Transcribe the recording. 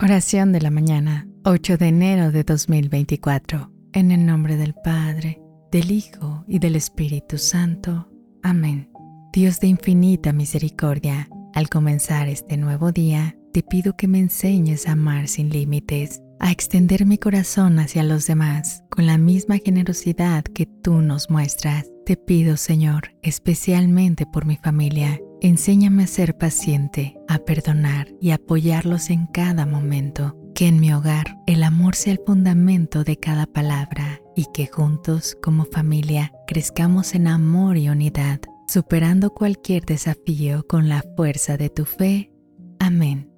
Oración de la mañana, 8 de enero de 2024. En el nombre del Padre, del Hijo y del Espíritu Santo. Amén. Dios de infinita misericordia, al comenzar este nuevo día, te pido que me enseñes a amar sin límites, a extender mi corazón hacia los demás con la misma generosidad que tú nos muestras. Te pido, Señor, especialmente por mi familia, Enséñame a ser paciente, a perdonar y apoyarlos en cada momento. Que en mi hogar el amor sea el fundamento de cada palabra y que juntos, como familia, crezcamos en amor y unidad, superando cualquier desafío con la fuerza de tu fe. Amén.